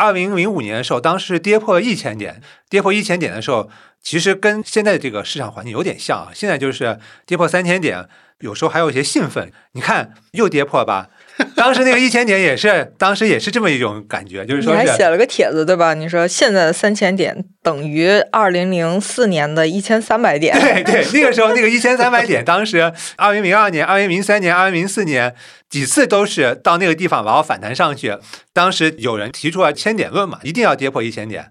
二零零五年的时候，当时跌破了一千点，跌破一千点的时候，其实跟现在这个市场环境有点像啊。现在就是跌破三千点，有时候还有一些兴奋。你看又跌破吧。当时那个一千点也是，当时也是这么一种感觉，就是说你还写了个帖子对吧？你说现在的三千点等于二零零四年的一千三百点。对对，那个时候那个一千三百点，当时二零零二年、二零零三年、二零零四年几次都是到那个地方然后反弹上去。当时有人提出了千点论嘛，一定要跌破一千点。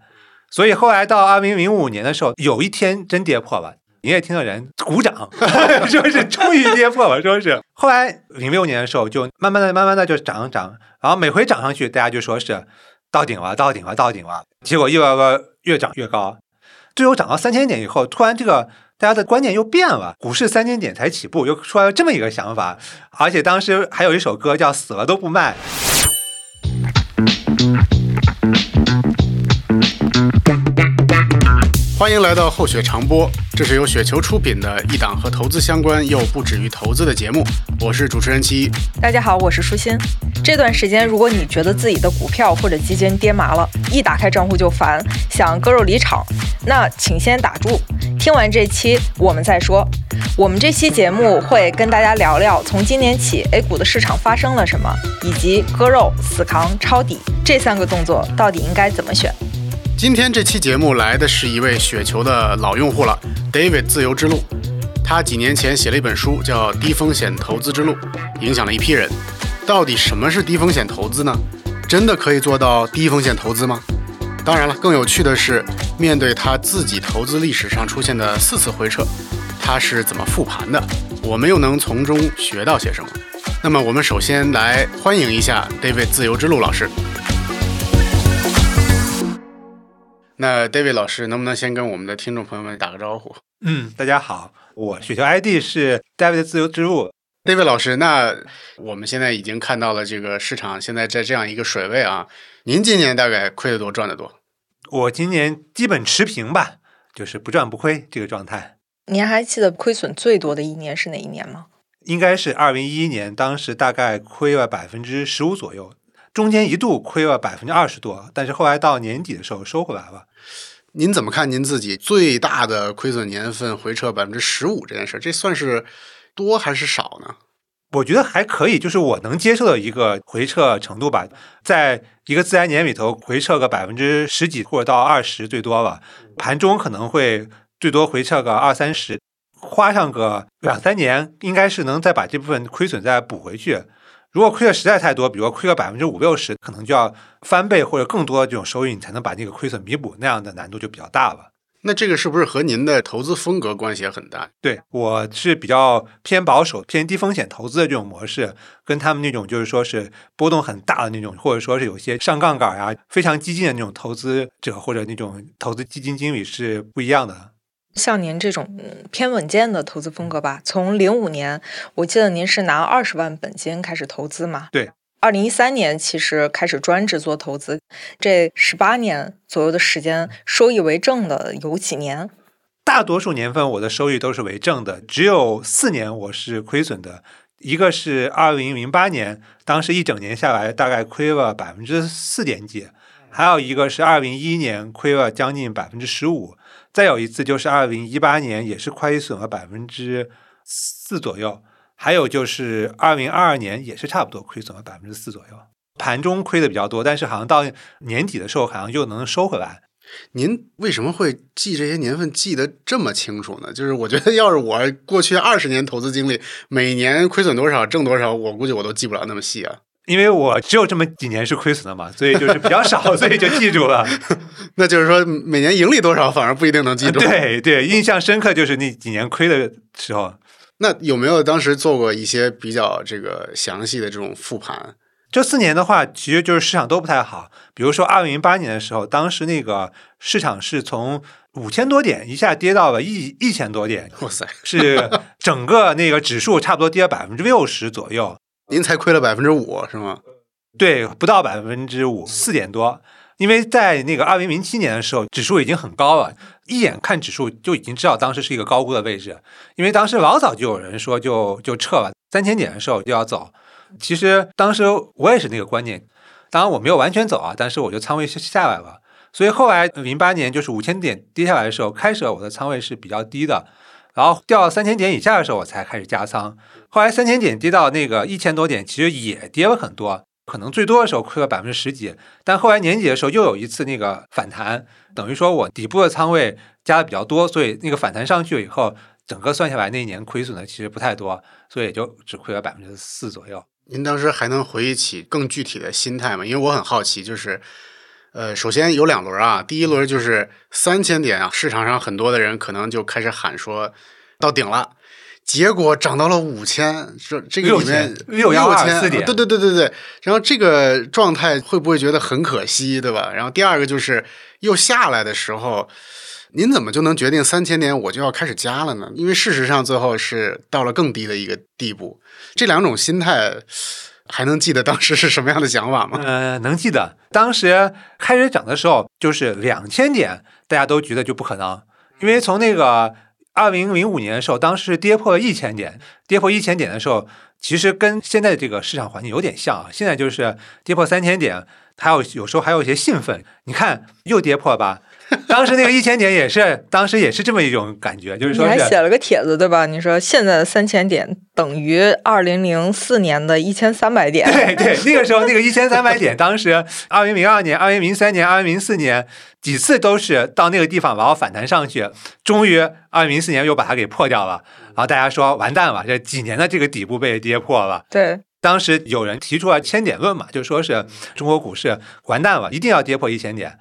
所以后来到二零零五年的时候，有一天真跌破了。营业厅的人鼓掌，说是终于跌破了，说是。后来零六年的时候，就慢慢的、慢慢的就涨涨，然后每回涨上去，大家就说是到顶了、到顶了、到顶了。结果一个个越涨越高，最后涨到三千点以后，突然这个大家的观念又变了，股市三千点才起步，又出来了这么一个想法。而且当时还有一首歌叫《死了都不卖》。欢迎来到厚雪长播，这是由雪球出品的一档和投资相关又不止于投资的节目。我是主持人七一。大家好，我是舒心。这段时间，如果你觉得自己的股票或者基金跌麻了，一打开账户就烦，想割肉离场，那请先打住，听完这期我们再说。我们这期节目会跟大家聊聊，从今年起 A 股的市场发生了什么，以及割肉、死扛、抄底这三个动作到底应该怎么选。今天这期节目来的是一位雪球的老用户了，David 自由之路。他几年前写了一本书，叫《低风险投资之路》，影响了一批人。到底什么是低风险投资呢？真的可以做到低风险投资吗？当然了，更有趣的是，面对他自己投资历史上出现的四次回撤，他是怎么复盘的？我们又能从中学到些什么？那么，我们首先来欢迎一下 David 自由之路老师。那 David 老师，能不能先跟我们的听众朋友们打个招呼？嗯，大家好，我雪球 ID 是 David 自由之路。David 老师，那我们现在已经看到了这个市场现在在这样一个水位啊，您今年大概亏得多，赚得多？我今年基本持平吧，就是不赚不亏这个状态。您还记得亏损最多的一年是哪一年吗？应该是二零一一年，当时大概亏了百分之十五左右。中间一度亏了百分之二十多，但是后来到年底的时候收回来了。您怎么看您自己最大的亏损年份回撤百分之十五这件事？这算是多还是少呢？我觉得还可以，就是我能接受的一个回撤程度吧。在一个自然年里头，回撤个百分之十几或者到二十最多吧，盘中可能会最多回撤个二三十，花上个两三年，应该是能再把这部分亏损再补回去。如果亏的实在太多，比如说亏个百分之五六十，可能就要翻倍或者更多的这种收益，你才能把那个亏损弥补，那样的难度就比较大了。那这个是不是和您的投资风格关系也很大？对我是比较偏保守、偏低风险投资的这种模式，跟他们那种就是说是波动很大的那种，或者说是有些上杠杆啊、非常激进的那种投资者或者那种投资基金经理是不一样的。像您这种偏稳健的投资风格吧，从零五年，我记得您是拿二十万本金开始投资嘛？对。二零一三年其实开始专职做投资，这十八年左右的时间，收益为正的有几年？大多数年份我的收益都是为正的，只有四年我是亏损的。一个是二零零八年，当时一整年下来大概亏了百分之四点几；还有一个是二零一一年，亏了将近百分之十五。再有一次就是二零一八年，也是亏损了百分之四左右。还有就是二零二二年，也是差不多亏损了百分之四左右。盘中亏的比较多，但是好像到年底的时候，好像又能收回来。您为什么会记这些年份记得这么清楚呢？就是我觉得，要是我过去二十年投资经历，每年亏损多少，挣多少，我估计我都记不了那么细啊。因为我只有这么几年是亏损的嘛，所以就是比较少，所以就记住了。那就是说，每年盈利多少，反而不一定能记住。对对，印象深刻就是那几年亏的时候。那有没有当时做过一些比较这个详细的这种复盘？这四年的话，其实就是市场都不太好。比如说二零零八年的时候，当时那个市场是从五千多点一下跌到了一一千多点，哇塞，是整个那个指数差不多跌了百分之六十左右。您才亏了百分之五是吗？对，不到百分之五，四点多。因为在那个二零零七年的时候，指数已经很高了，一眼看指数就已经知道当时是一个高估的位置。因为当时老早就有人说就就撤了，三千点的时候就要走。其实当时我也是那个观念，当然我没有完全走啊，但是我就仓位下下来了。所以后来零八年就是五千点跌下来的时候，开始我的仓位是比较低的，然后掉到三千点以下的时候，我才开始加仓。后来三千点跌到那个一千多点，其实也跌了很多，可能最多的时候亏了百分之十几。但后来年底的时候又有一次那个反弹，等于说我底部的仓位加的比较多，所以那个反弹上去了以后，整个算下来那一年亏损的其实不太多，所以也就只亏了百分之四左右。您当时还能回忆起更具体的心态吗？因为我很好奇，就是。呃，首先有两轮啊，第一轮就是三千点啊，市场上很多的人可能就开始喊说到顶了，结果涨到了五千，这这个里面六幺二四点，对对对对对，然后这个状态会不会觉得很可惜，对吧？然后第二个就是又下来的时候，您怎么就能决定三千点我就要开始加了呢？因为事实上最后是到了更低的一个地步，这两种心态。还能记得当时是什么样的想法吗？呃，能记得，当时开始涨的时候，就是两千点，大家都觉得就不可能，因为从那个二零零五年的时候，当时跌破了一千点，跌破一千点的时候，其实跟现在这个市场环境有点像啊。现在就是跌破三千点，还有有时候还有一些兴奋，你看又跌破吧。当时那个一千点也是，当时也是这么一种感觉，就是说你还写了个帖子对吧？你说现在的三千点等于二零零四年的一千三百点。对对，那个时候那个一千三百点，当时二零零二年、二零零三年、二零零四年几次都是到那个地方然后反弹上去，终于二零零四年又把它给破掉了。然后大家说完蛋了，这几年的这个底部被跌破了。对，当时有人提出了千点论嘛，就说是中国股市完蛋了，一定要跌破一千点。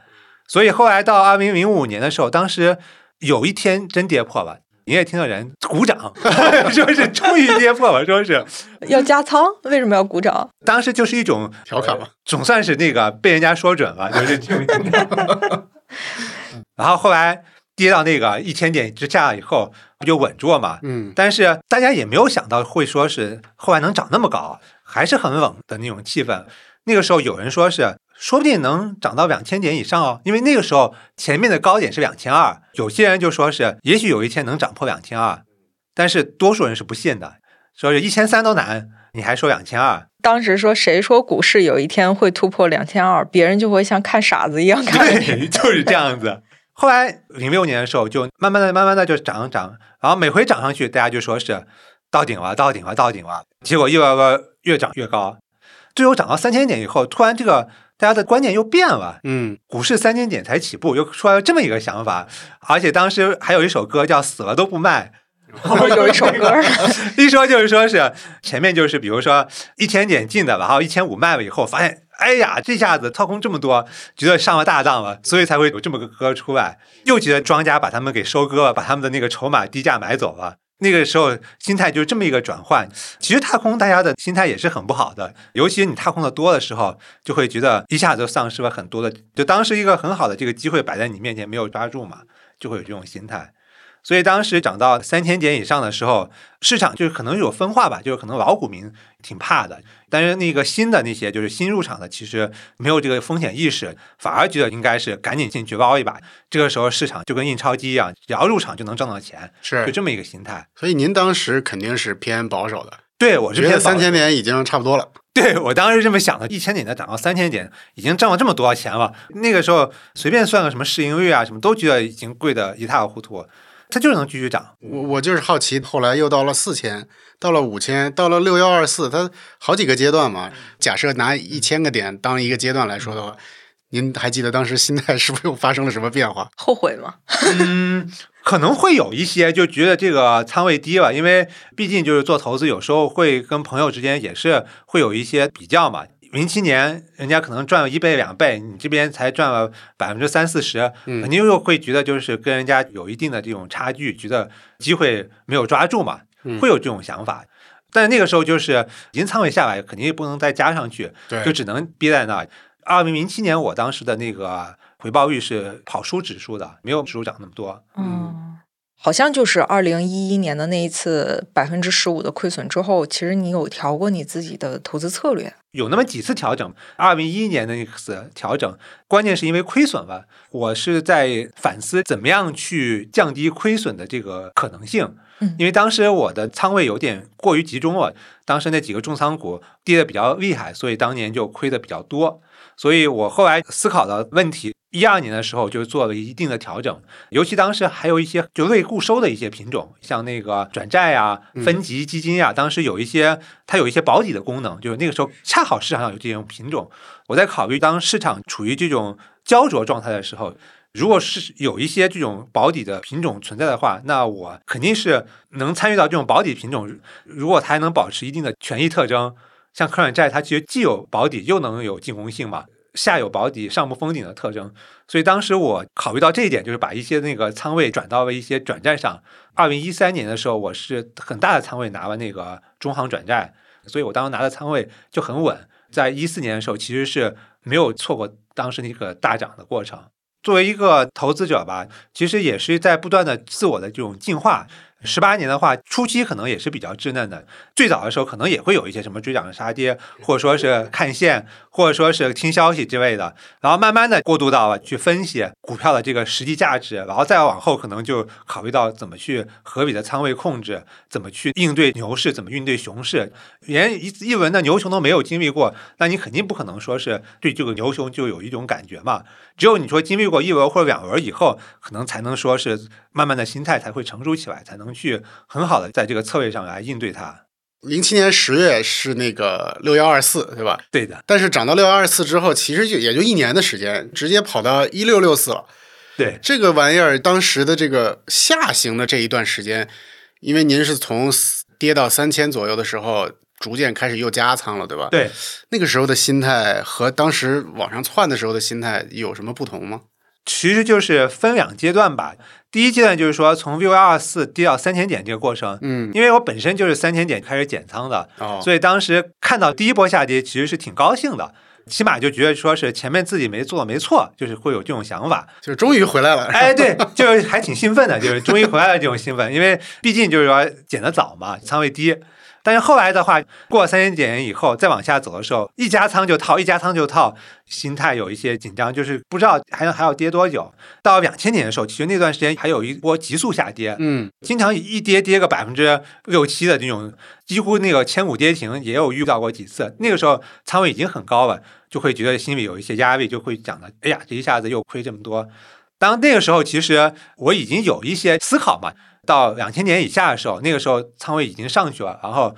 所以后来到二零零五年的时候，当时有一天真跌破了，营业厅的人鼓掌，说是终于跌破了，说是要加仓，为什么要鼓掌？当时就是一种调侃嘛，总算是那个被人家说准了，就是。然后后来跌到那个一千点之下以后，不就稳住了嘛？嗯。但是大家也没有想到会说是后来能涨那么高，还是很冷的那种气氛。那个时候有人说是。说不定能涨到两千点以上哦，因为那个时候前面的高点是两千二，有些人就说是也许有一天能涨破两千二，但是多数人是不信的，说是一千三都难，你还说两千二？当时说谁说股市有一天会突破两千二，别人就会像看傻子一样看。对，就是这样子。后来零六年的时候就慢慢的、慢慢的就涨涨，然后每回涨上去，大家就说是到顶了、到顶了、到顶了，结果一个个越涨越高，最后涨到三千点以后，突然这个。大家的观念又变了，嗯，股市三千点才起步，又出来了这么一个想法，而且当时还有一首歌叫《死了都不卖》，有一首歌，一说就是说是前面就是比如说一千点进的，然后一千五卖了以后，发现哎呀，这下子掏空这么多，觉得上了大当了，所以才会有这么个歌出来，又觉得庄家把他们给收割了，把他们的那个筹码低价买走了。那个时候心态就是这么一个转换，其实踏空大家的心态也是很不好的，尤其你踏空的多的时候，就会觉得一下子丧失了很多的，就当时一个很好的这个机会摆在你面前没有抓住嘛，就会有这种心态。所以当时涨到三千点以上的时候，市场就是可能有分化吧，就是可能老股民挺怕的，但是那个新的那些就是新入场的，其实没有这个风险意识，反而觉得应该是赶紧进去捞一把。这个时候市场就跟印钞机一样，只要入场就能挣到钱，是就这么一个心态。所以您当时肯定是偏保守的，对我是偏三千点已经差不多了。对我当时这么想的，一千点的涨到三千点，已经挣了这么多钱了。那个时候随便算个什么市盈率啊，什么都觉得已经贵的一塌糊涂。它就是能继续涨，我我就是好奇，后来又到了四千，到了五千，到了六幺二四，它好几个阶段嘛。假设拿一千个点当一个阶段来说的话，您还记得当时心态是不是又发生了什么变化？后悔吗？嗯，可能会有一些，就觉得这个仓位低了，因为毕竟就是做投资，有时候会跟朋友之间也是会有一些比较嘛。零七年，人家可能赚了一倍两倍，你这边才赚了百分之三四十，肯定又会觉得就是跟人家有一定的这种差距，觉得机会没有抓住嘛，会有这种想法。但是那个时候就是已经仓位下来，肯定也不能再加上去，就只能憋在那。二零零七年，我当时的那个回报率是跑输指数的，没有指数涨那么多。嗯。好像就是二零一一年的那一次百分之十五的亏损之后，其实你有调过你自己的投资策略，有那么几次调整。二零一一年的那次调整，关键是因为亏损了，我是在反思怎么样去降低亏损的这个可能性。嗯，因为当时我的仓位有点过于集中了，当时那几个重仓股跌的比较厉害，所以当年就亏的比较多。所以我后来思考的问题，一二年的时候就做了一定的调整，尤其当时还有一些就未固收的一些品种，像那个转债啊、分级基金呀、当时有一些它有一些保底的功能，就是那个时候恰好市场上有这种品种，我在考虑当市场处于这种焦灼状态的时候。如果是有一些这种保底的品种存在的话，那我肯定是能参与到这种保底品种。如果它还能保持一定的权益特征，像可转债，它其实既有保底又能有进攻性嘛，下有保底，上不封顶的特征。所以当时我考虑到这一点，就是把一些那个仓位转到了一些转债上。二零一三年的时候，我是很大的仓位拿了那个中行转债，所以我当时拿的仓位就很稳。在一四年的时候，其实是没有错过当时那个大涨的过程。作为一个投资者吧，其实也是在不断的自我的这种进化。十八年的话，初期可能也是比较稚嫩的。最早的时候，可能也会有一些什么追涨杀跌，或者说是看线，或者说是听消息之类的。然后慢慢的过渡到了去分析股票的这个实际价值，然后再往后可能就考虑到怎么去合理的仓位控制，怎么去应对牛市，怎么应对熊市。连一一轮的牛熊都没有经历过，那你肯定不可能说是对这个牛熊就有一种感觉嘛。只有你说经历过一轮或者两轮以后，可能才能说是慢慢的心态才会成熟起来，才能。去很好的在这个策略上来应对它。零七年十月是那个六幺二四，对吧？对的。但是涨到六幺二四之后，其实就也就一年的时间，直接跑到一六六四了。对这个玩意儿，当时的这个下行的这一段时间，因为您是从跌到三千左右的时候，逐渐开始又加仓了，对吧？对。那个时候的心态和当时往上窜的时候的心态有什么不同吗？其实就是分两阶段吧。第一阶段就是说从 VIX 二四跌到三千点这个过程，嗯，因为我本身就是三千点开始减仓的，哦，所以当时看到第一波下跌，其实是挺高兴的，起码就觉得说是前面自己没做没错，就是会有这种想法，就是终于回来了，哎，对，就是还挺兴奋的，就是终于回来了这种兴奋，因为毕竟就是说减的早嘛，仓位低。但是后来的话，过三千点以后再往下走的时候，一加仓就套，一加仓就套，心态有一些紧张，就是不知道还能还要跌多久。到两千点的时候，其实那段时间还有一波急速下跌，嗯，经常一跌跌个百分之六七的这种，几乎那个千股跌停也有遇到过几次。那个时候仓位已经很高了，就会觉得心里有一些压力，就会讲的，哎呀，这一下子又亏这么多。当那个时候，其实我已经有一些思考嘛。到两千年以下的时候，那个时候仓位已经上去了，然后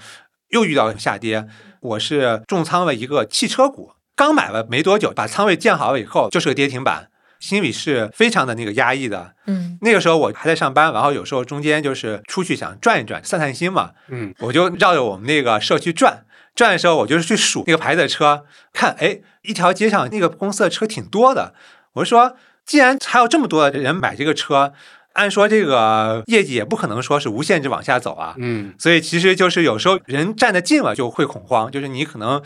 又遇到下跌。我是重仓了一个汽车股，刚买了没多久，把仓位建好了以后，就是个跌停板，心里是非常的那个压抑的。嗯，那个时候我还在上班，然后有时候中间就是出去想转一转，散散心嘛。嗯，我就绕着我们那个社区转，转的时候我就是去数那个牌子的车，看，哎，一条街上那个公司的车挺多的。我说，既然还有这么多的人买这个车。按说这个业绩也不可能说是无限制往下走啊，嗯，所以其实就是有时候人站得近了就会恐慌，就是你可能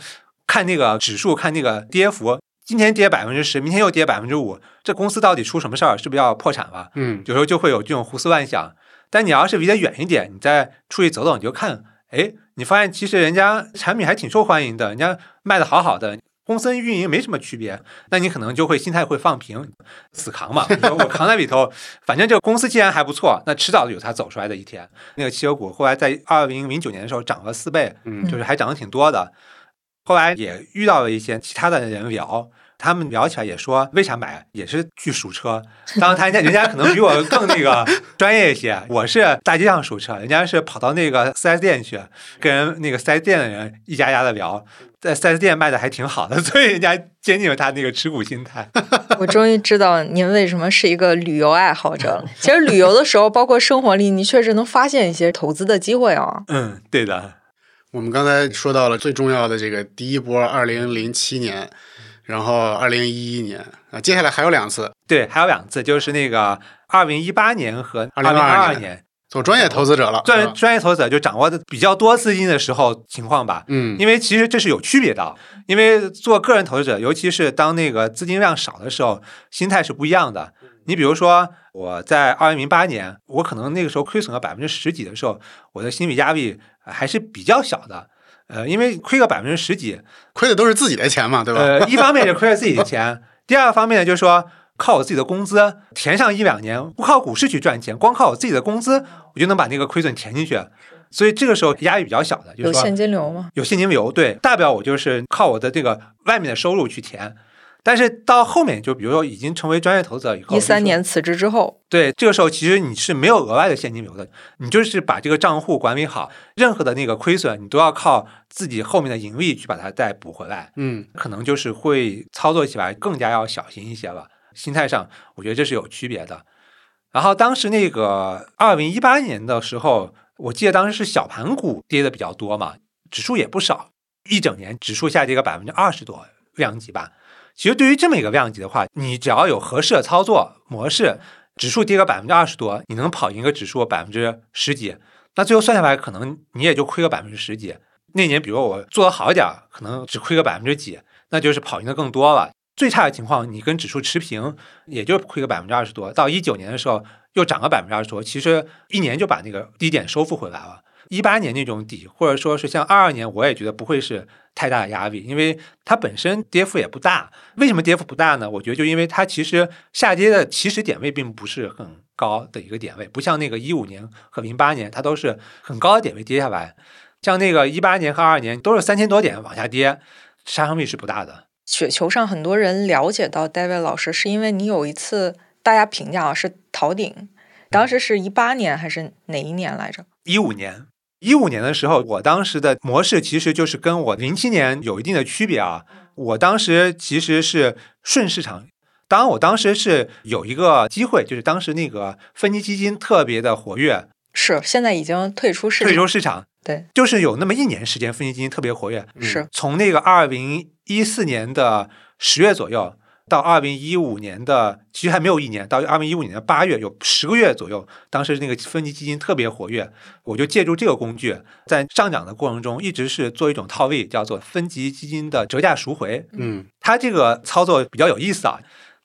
看那个指数，看那个跌幅，今天跌百分之十，明天又跌百分之五，这公司到底出什么事儿？是不是要破产了？嗯，有时候就会有这种胡思乱想。但你要是离得远一点，你再出去走走，你就看，哎，你发现其实人家产品还挺受欢迎的，人家卖的好好的。公司运营没什么区别，那你可能就会心态会放平，死扛嘛。我扛在里头，反正这个公司既然还不错，那迟早有它走出来的一天。那个汽油股后来在二零零九年的时候涨了四倍，嗯，就是还涨得挺多的。后来也遇到了一些其他的人聊。他们聊起来也说，为啥买也是去数车。当然，他家人家可能比我更那个 专业一些。我是大街上数车，人家是跑到那个四 S 店去，跟人那个四 S 店的人一家家的聊，在四 S 店卖的还挺好的，所以人家坚定了他那个持股心态。我终于知道您为什么是一个旅游爱好者了。其实旅游的时候，包括生活里，你确实能发现一些投资的机会啊。嗯，对的。我们刚才说到了最重要的这个第一波，二零零七年。然后二零一一年啊，接下来还有两次，对，还有两次，就是那个二零一八年和二零二二年，做专业投资者了，专专业投资者就掌握的比较多资金的时候情况吧，嗯，因为其实这是有区别的，因为做个人投资者，尤其是当那个资金量少的时候，心态是不一样的。你比如说我在二零零八年，我可能那个时候亏损了百分之十几的时候，我的心理压力还是比较小的。呃，因为亏个百分之十几，亏的都是自己的钱嘛，对吧？呃，一方面是亏了自己的钱，第二个方面呢，就是说靠我自己的工资填上一两年，不靠股市去赚钱，光靠我自己的工资，我就能把那个亏损填进去。所以这个时候压力比较小的，就是有现金流吗？有现金流，对，大不了我就是靠我的这个外面的收入去填。但是到后面，就比如说已经成为专业投资者以后，一三年辞职之后，对这个时候其实你是没有额外的现金流的，你就是把这个账户管理好，任何的那个亏损你都要靠自己后面的盈利去把它再补回来，嗯可能就是会操作起来更加要小心一些了。心态上，我觉得这是有区别的。然后当时那个二零一八年的时候，我记得当时是小盘股跌的比较多嘛，指数也不少，一整年指数下跌个百分之二十多量级吧。其实对于这么一个量级的话，你只要有合适的操作模式，指数跌个百分之二十多，你能跑赢个指数百分之十几，那最后算下来，可能你也就亏个百分之十几。那年比如我做的好一点，可能只亏个百分之几，那就是跑赢的更多了。最差的情况，你跟指数持平，也就亏个百分之二十多。到一九年的时候，又涨个百分之二十多，其实一年就把那个低点收复回来了。一八年那种底，或者说是像二二年，我也觉得不会是太大的压力，因为它本身跌幅也不大。为什么跌幅不大呢？我觉得就因为它其实下跌的起始点位并不是很高的一个点位，不像那个一五年和零八年，它都是很高的点位跌下来。像那个一八年和二二年都是三千多点往下跌，杀伤力是不大的。雪球上很多人了解到 David 老师，是因为你有一次大家评价啊是逃顶，当时是一八年还是哪一年来着？一五年，一五年的时候，我当时的模式其实就是跟我零七年有一定的区别啊。我当时其实是顺市场，当然我当时是有一个机会，就是当时那个分级基金特别的活跃，是现在已经退出市场，退出市场，对，就是有那么一年时间，分级基金特别活跃，是。从那个二零一四年的十月左右到二零一五年的，其实还没有一年，到二零一五年的八月，有十个月左右，当时那个分级基金特别活跃，我就借助这个工具，在上涨的过程中，一直是做一种套利，叫做分级基金的折价赎回。嗯它这个操作比较有意思啊，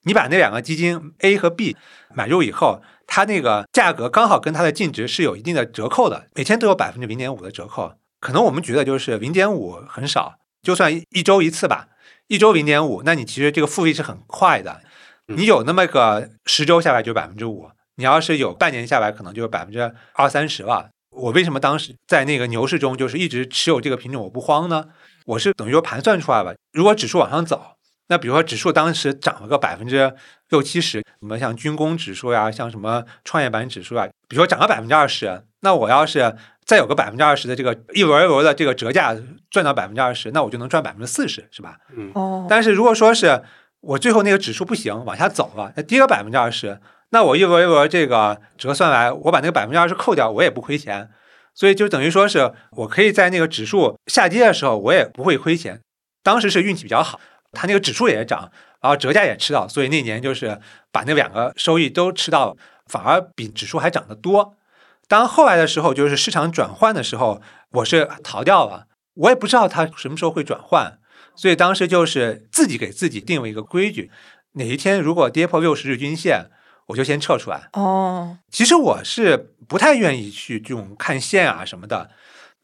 你把那两个基金 A 和 B 买入以后，它那个价格刚好跟它的净值是有一定的折扣的，每天都有百分之零点五的折扣。可能我们觉得就是零点五很少，就算一一周一次吧，一周零点五，那你其实这个复利是很快的。你有那么个十周下来就百分之五，你要是有半年下来，可能就是百分之二三十了。我为什么当时在那个牛市中就是一直持有这个品种，我不慌呢？我是等于说盘算出来了，如果指数往上走，那比如说指数当时涨了个百分之六七十，什么像军工指数呀，像什么创业板指数啊，比如说涨了百分之二十，那我要是再有个百分之二十的这个一轮一轮的这个折价赚到百分之二十，那我就能赚百分之四十，是吧？嗯哦，但是如果说是我最后那个指数不行，往下走了，那跌个百分之二十，那我一轮一轮这个折算来，我把那个百分之二十扣掉，我也不亏钱。所以就等于说是我可以在那个指数下跌的时候，我也不会亏钱。当时是运气比较好，它那个指数也涨，然后折价也吃到，所以那年就是把那两个收益都吃到了，反而比指数还涨得多。当后来的时候，就是市场转换的时候，我是逃掉了，我也不知道它什么时候会转换，所以当时就是自己给自己定了一个规矩，哪一天如果跌破六十日均线，我就先撤出来。哦，其实我是不太愿意去这种看线啊什么的。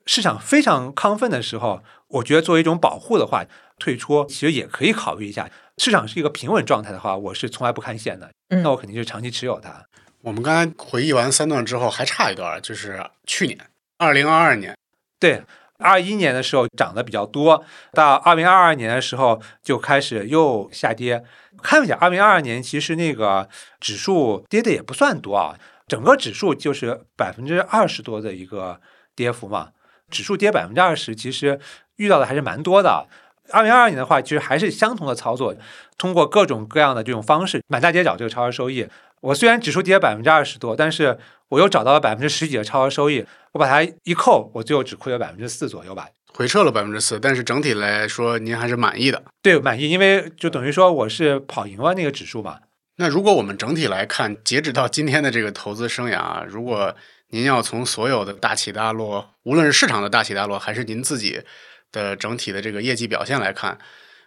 市场非常亢奋的时候，我觉得作为一种保护的话，退出其实也可以考虑一下。市场是一个平稳状态的话，我是从来不看线的，嗯那我肯定是长期持有它。我们刚才回忆完三段之后，还差一段，就是去年二零二二年，对，二一年的时候涨得比较多，到二零二二年的时候就开始又下跌。看一下，二零二二年其实那个指数跌的也不算多啊，整个指数就是百分之二十多的一个跌幅嘛。指数跌百分之二十，其实遇到的还是蛮多的。二零二二年的话，其实还是相同的操作，通过各种各样的这种方式，满大街找这个超额收益。我虽然指数跌百分之二十多，但是我又找到了百分之十几的超额收益，我把它一扣，我最后只亏了百分之四左右吧。回撤了百分之四，但是整体来说您还是满意的。对，满意，因为就等于说我是跑赢了那个指数嘛。那如果我们整体来看，截止到今天的这个投资生涯啊，如果您要从所有的大起大落，无论是市场的大起大落，还是您自己的整体的这个业绩表现来看，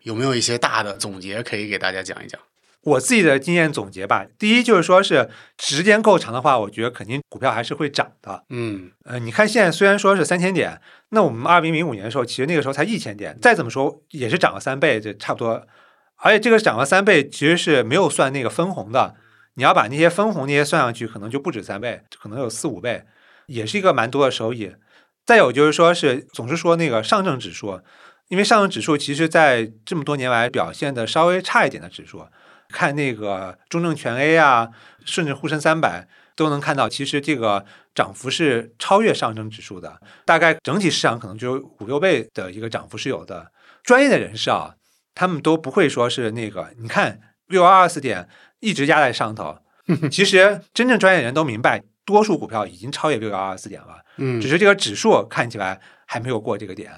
有没有一些大的总结可以给大家讲一讲？我自己的经验总结吧，第一就是说是时间够长的话，我觉得肯定股票还是会涨的。嗯呃，你看现在虽然说是三千点，那我们二零零五年的时候，其实那个时候才一千点，再怎么说也是涨了三倍，这差不多。而且这个涨了三倍，其实是没有算那个分红的。你要把那些分红那些算上去，可能就不止三倍，可能有四五倍，也是一个蛮多的收益。再有就是说是总是说那个上证指数，因为上证指数其实在这么多年来表现的稍微差一点的指数，看那个中证全 A 啊，甚至沪深三百都能看到，其实这个涨幅是超越上证指数的，大概整体市场可能就五六倍的一个涨幅是有的。专业的人士啊，他们都不会说是那个，你看六幺二四点一直压在上头，其实真正专业人都明白，多数股票已经超越六幺二四点了，嗯只，是这个指数看起来还没有过这个点。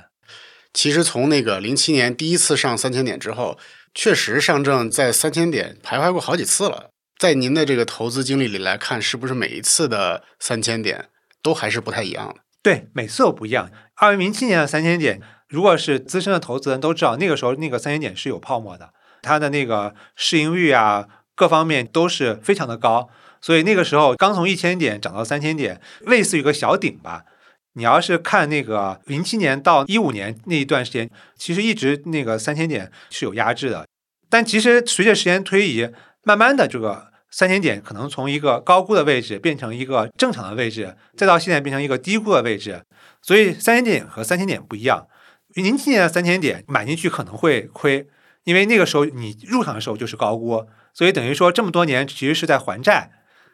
其实从那个零七年第一次上三千点之后，确实上证在三千点徘徊过好几次了。在您的这个投资经历里来看，是不是每一次的三千点都还是不太一样的？对，每次都不一样。二零零七年的三千点，如果是资深的投资人都知道，那个时候那个三千点是有泡沫的，它的那个市盈率啊，各方面都是非常的高。所以那个时候刚从一千点涨到三千点，类似于一个小顶吧。你要是看那个零七年到一五年那一段时间，其实一直那个三千点是有压制的。但其实随着时间推移，慢慢的这个三千点可能从一个高估的位置变成一个正常的位置，再到现在变成一个低估的位置。所以三千点和三千点不一样。零七年的三千点买进去可能会亏，因为那个时候你入场的时候就是高估，所以等于说这么多年其实是在还债。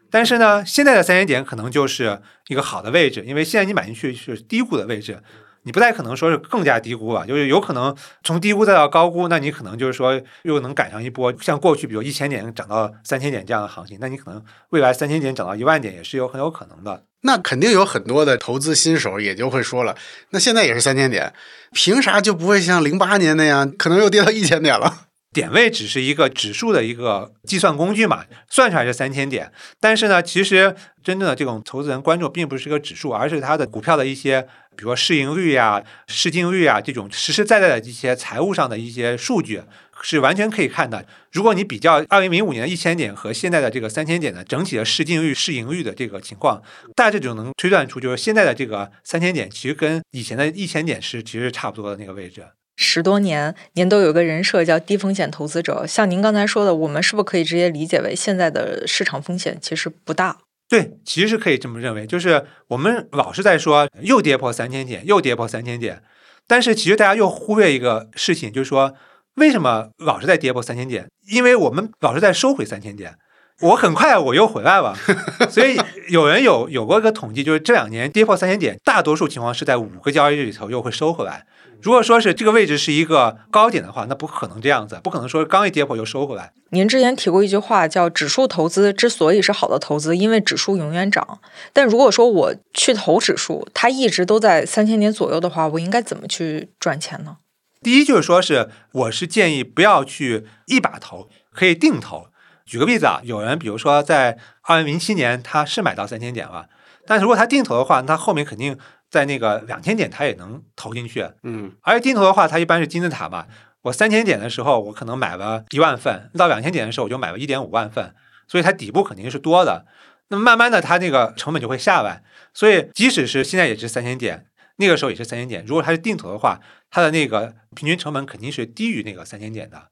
但是呢，现在的三千点可能就是一个好的位置，因为现在你买进去是低估的位置，你不太可能说是更加低估吧，就是有可能从低估再到高估，那你可能就是说又能赶上一波像过去比如一千点涨到三千点这样的行情，那你可能未来三千点涨到一万点也是有很有可能的。那肯定有很多的投资新手也就会说了，那现在也是三千点，凭啥就不会像零八年那样，可能又跌到一千点了？点位只是一个指数的一个计算工具嘛，算出来是三千点。但是呢，其实真正的这种投资人关注并不是一个指数，而是它的股票的一些，比如说市盈率呀、市净率啊这种实实在在的一些财务上的一些数据，是完全可以看的。如果你比较二零零五年的一千点和现在的这个三千点的整体的市净率、市盈率的这个情况，大致就能推断出，就是现在的这个三千点其实跟以前的一千点是其实差不多的那个位置。十多年，您都有个人设叫低风险投资者。像您刚才说的，我们是不是可以直接理解为现在的市场风险其实不大？对，其实是可以这么认为，就是我们老是在说又跌破三千点，又跌破三千点，但是其实大家又忽略一个事情，就是说为什么老是在跌破三千点？因为我们老是在收回三千点。我很快我又回来了，所以有人有有过一个统计，就是这两年跌破三千点，大多数情况是在五个交易日里头又会收回来。如果说是这个位置是一个高点的话，那不可能这样子，不可能说刚一跌破就收回来。您之前提过一句话，叫“指数投资之所以是好的投资，因为指数永远涨”。但如果说我去投指数，它一直都在三千点左右的话，我应该怎么去赚钱呢？第一就是说是，我是建议不要去一把投，可以定投。举个例子啊，有人比如说在二零零七年他是买到三千点了，但是如果他定投的话，他后面肯定在那个两千点它也能投进去。嗯，而且定投的话，它一般是金字塔嘛，我三千点的时候我可能买了一万份，到两千点的时候我就买了一点五万份，所以它底部肯定是多的。那么慢慢的，它那个成本就会下来，所以即使是现在也是三千点，那个时候也是三千点，如果它是定投的话，它的那个平均成本肯定是低于那个三千点的，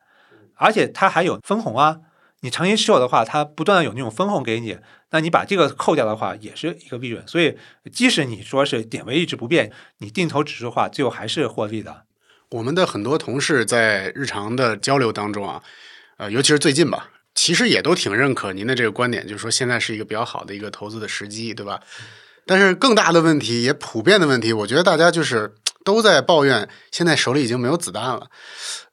而且它还有分红啊。你长期持有的话，它不断的有那种分红给你，那你把这个扣掉的话，也是一个利润。所以，即使你说是点位一直不变，你定投指数化，最后还是获利的。我们的很多同事在日常的交流当中啊，呃，尤其是最近吧，其实也都挺认可您的这个观点，就是说现在是一个比较好的一个投资的时机，对吧？但是更大的问题，也普遍的问题，我觉得大家就是 都在抱怨，现在手里已经没有子弹了。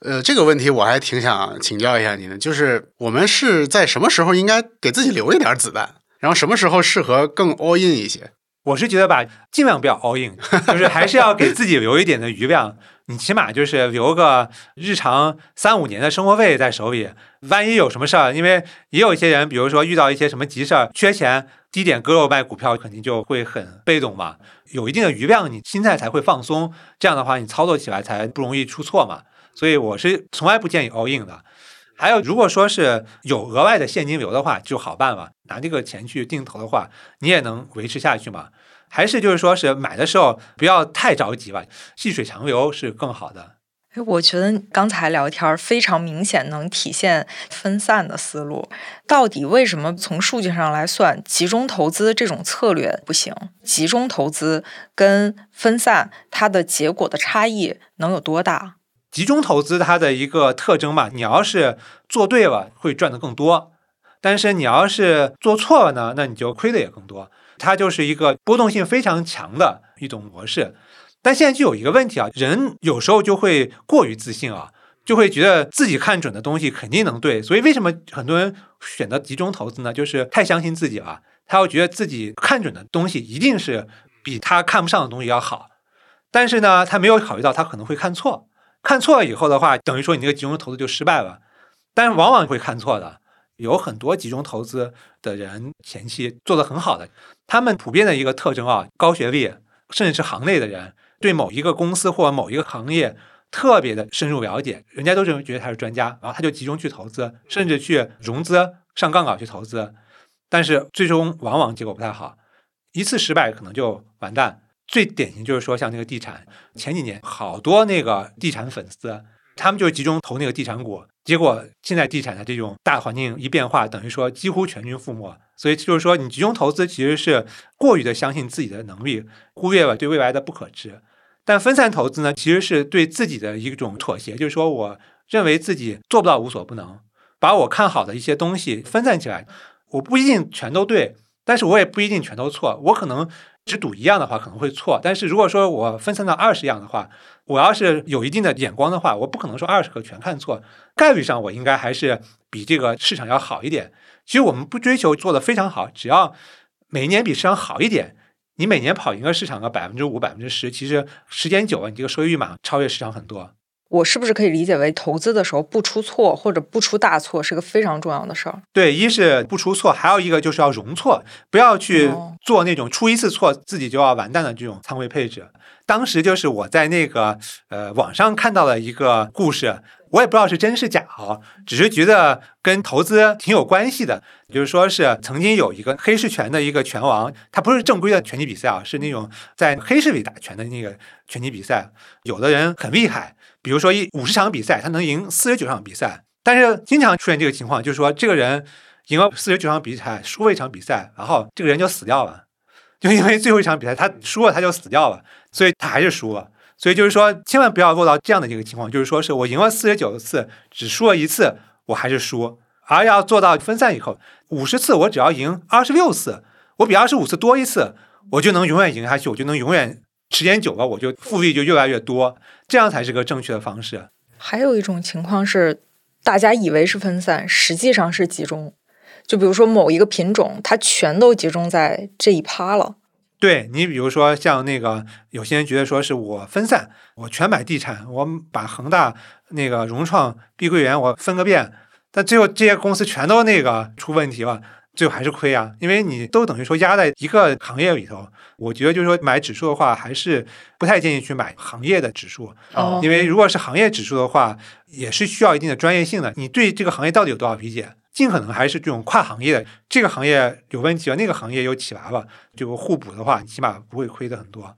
呃，这个问题我还挺想请教一下您的，就是我们是在什么时候应该给自己留一点子弹，然后什么时候适合更 all in 一些？我是觉得吧，尽量不要 all in，就是还是要给自己留一点的余量。你起码就是留个日常三五年的生活费在手里，万一有什么事儿，因为也有一些人，比如说遇到一些什么急事儿，缺钱，低点割肉卖股票，肯定就会很被动嘛。有一定的余量，你心态才会放松，这样的话你操作起来才不容易出错嘛。所以我是从来不建议 all in 的。还有，如果说是有额外的现金流的话，就好办了，拿这个钱去定投的话，你也能维持下去嘛。还是就是说是买的时候不要太着急吧，细水长流是更好的。我觉得刚才聊天儿非常明显，能体现分散的思路。到底为什么从数据上来算，集中投资这种策略不行？集中投资跟分散，它的结果的差异能有多大？集中投资它的一个特征嘛，你要是做对了，会赚得更多；但是你要是做错了呢，那你就亏的也更多。它就是一个波动性非常强的一种模式。但现在就有一个问题啊，人有时候就会过于自信啊，就会觉得自己看准的东西肯定能对。所以为什么很多人选择集中投资呢？就是太相信自己了，他要觉得自己看准的东西一定是比他看不上的东西要好。但是呢，他没有考虑到他可能会看错。看错了以后的话，等于说你那个集中投资就失败了。但是往往会看错的，有很多集中投资的人前期做的很好的，他们普遍的一个特征啊，高学历，甚至是行内的人，对某一个公司或某一个行业特别的深入了解，人家都认为觉得他是专家，然后他就集中去投资，甚至去融资上杠杆去投资，但是最终往往结果不太好，一次失败可能就完蛋。最典型就是说，像那个地产，前几年好多那个地产粉丝，他们就集中投那个地产股，结果现在地产的这种大环境一变化，等于说几乎全军覆没。所以就是说，你集中投资其实是过于的相信自己的能力，忽略了对未来的不可知。但分散投资呢，其实是对自己的一种妥协，就是说，我认为自己做不到无所不能，把我看好的一些东西分散起来，我不一定全都对，但是我也不一定全都错，我可能。只赌一样的话可能会错，但是如果说我分散到二十样的话，我要是有一定的眼光的话，我不可能说二十个全看错，概率上我应该还是比这个市场要好一点。其实我们不追求做的非常好，只要每年比市场好一点，你每年跑赢个市场个百分之五、百分之十，其实时间久了，你这个收益率嘛超越市场很多。我是不是可以理解为投资的时候不出错或者不出大错是个非常重要的事儿？对，一是不出错，还有一个就是要容错，不要去做那种出一次错自己就要完蛋的这种仓位配置。当时就是我在那个呃网上看到了一个故事，我也不知道是真是假啊，只是觉得跟投资挺有关系的。就是说是曾经有一个黑市拳的一个拳王，他不是正规的拳击比赛啊，是那种在黑市里打拳的那个拳击比赛，有的人很厉害。比如说一五十场比赛，他能赢四十九场比赛，但是经常出现这个情况，就是说这个人赢了四十九场比赛，输了一场比赛，然后这个人就死掉了，就因为最后一场比赛他输了，他就死掉了，所以他还是输了。所以就是说，千万不要落到这样的一个情况，就是说是我赢了四十九次，只输了一次，我还是输，而要做到分散以后，五十次我只要赢二十六次，我比二十五次多一次，我就能永远赢下去，我就能永远。时间久了，我就复利就越来越多，这样才是个正确的方式。还有一种情况是，大家以为是分散，实际上是集中。就比如说某一个品种，它全都集中在这一趴了。对你，比如说像那个，有些人觉得说是我分散，我全买地产，我把恒大、那个融创、碧桂园我分个遍，但最后这些公司全都那个出问题了。最后还是亏啊，因为你都等于说压在一个行业里头。我觉得就是说买指数的话，还是不太建议去买行业的指数，因为如果是行业指数的话，也是需要一定的专业性的。你对这个行业到底有多少理解？尽可能还是这种跨行业的，这个行业有问题了，那个行业又起来了，就互补的话，起码不会亏的很多。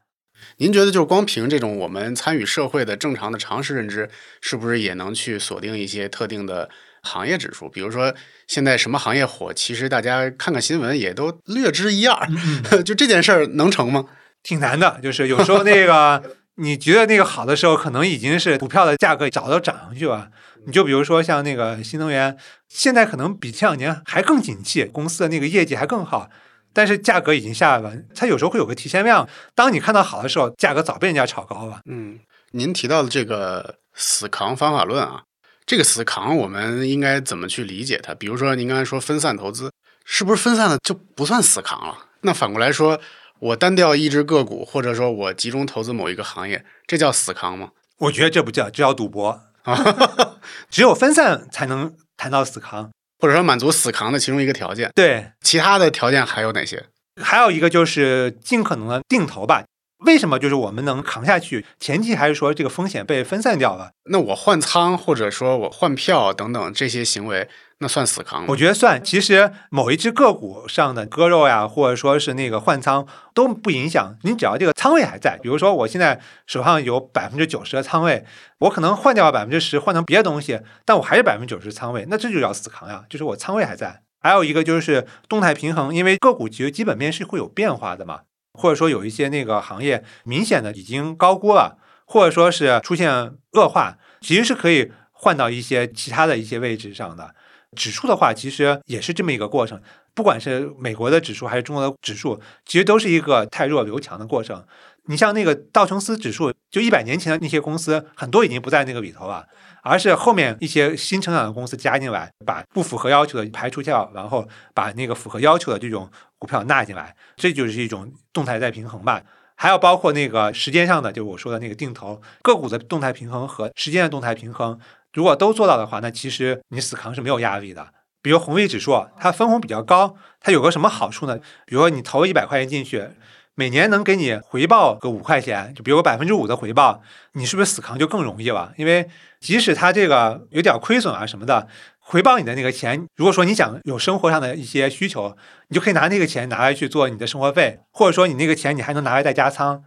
您觉得就是光凭这种我们参与社会的正常的常识认知，是不是也能去锁定一些特定的？行业指数，比如说现在什么行业火，其实大家看看新闻也都略知一二。就这件事儿能成吗？挺难的，就是有时候那个 你觉得那个好的时候，可能已经是股票的价格早都涨上去了。你就比如说像那个新能源，现在可能比前两年还更景气，公司的那个业绩还更好，但是价格已经下来了。它有时候会有个提前量，当你看到好的时候，价格早被人家炒高了。嗯，您提到的这个死扛方法论啊。这个死扛，我们应该怎么去理解它？比如说，您刚才说分散投资，是不是分散了就不算死扛了？那反过来说，我单调一只个股，或者说我集中投资某一个行业，这叫死扛吗？我觉得这不叫，这叫赌博啊！只有分散才能谈到死扛，或者说满足死扛的其中一个条件。对，其他的条件还有哪些？还有一个就是尽可能的定投吧。为什么就是我们能扛下去？前提还是说这个风险被分散掉了。那我换仓或者说我换票等等这些行为，那算死扛吗？我觉得算。其实某一只个股上的割肉呀，或者说是那个换仓都不影响。你只要这个仓位还在，比如说我现在手上有百分之九十的仓位，我可能换掉百分之十换成别的东西，但我还是百分之九十仓位，那这就叫死扛呀。就是我仓位还在。还有一个就是动态平衡，因为个股其实基本面是会有变化的嘛。或者说有一些那个行业明显的已经高估了，或者说是出现恶化，其实是可以换到一些其他的一些位置上的。指数的话，其实也是这么一个过程。不管是美国的指数还是中国的指数，其实都是一个太弱留强的过程。你像那个道琼斯指数，就一百年前的那些公司，很多已经不在那个里头了，而是后面一些新成长的公司加进来，把不符合要求的排除掉，然后把那个符合要求的这种股票纳进来，这就是一种动态再平衡吧。还有包括那个时间上的，就是我说的那个定投个股的动态平衡和时间的动态平衡，如果都做到的话，那其实你死扛是没有压力的。比如红利指数，它分红比较高，它有个什么好处呢？比如说你投一百块钱进去。每年能给你回报个五块钱，就比如百分之五的回报，你是不是死扛就更容易了？因为即使它这个有点亏损啊什么的，回报你的那个钱，如果说你想有生活上的一些需求，你就可以拿那个钱拿来去做你的生活费，或者说你那个钱你还能拿来再加仓。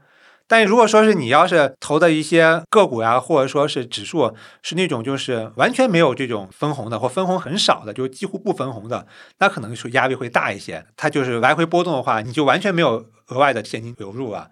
但如果说是你要是投的一些个股呀，或者说是指数，是那种就是完全没有这种分红的，或分红很少的，就几乎不分红的，那可能是压力会大一些。它就是来回波动的话，你就完全没有额外的现金流入啊。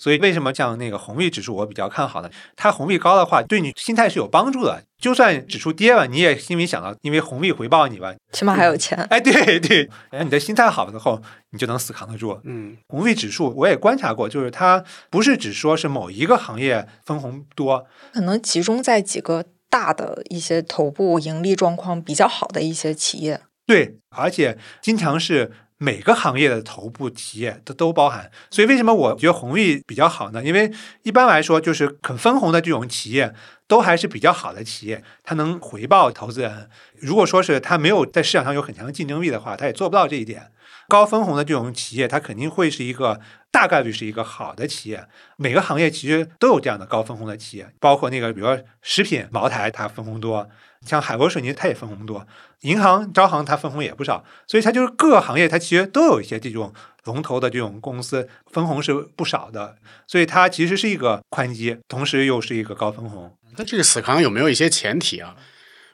所以为什么像那个红利指数我比较看好呢？它红利高的话，对你心态是有帮助的。就算指数跌了，你也心里想到，因为红利回报你吧，起码还有钱。哎，对对，哎，你的心态好了之后，你就能死扛得住。嗯，红利指数我也观察过，就是它不是只说是某一个行业分红多，可能集中在几个大的一些头部盈利状况比较好的一些企业。对，而且经常是。每个行业的头部企业都都包含，所以为什么我觉得红利比较好呢？因为一般来说，就是肯分红的这种企业都还是比较好的企业，它能回报投资人。如果说是它没有在市场上有很强的竞争力的话，它也做不到这一点。高分红的这种企业，它肯定会是一个大概率是一个好的企业。每个行业其实都有这样的高分红的企业，包括那个比如说食品，茅台它分红多。像海螺水泥，它也分红多；银行、招行它分红也不少，所以它就是各个行业它其实都有一些这种龙头的这种公司分红是不少的，所以它其实是一个宽基，同时又是一个高分红。那这个死扛有没有一些前提啊？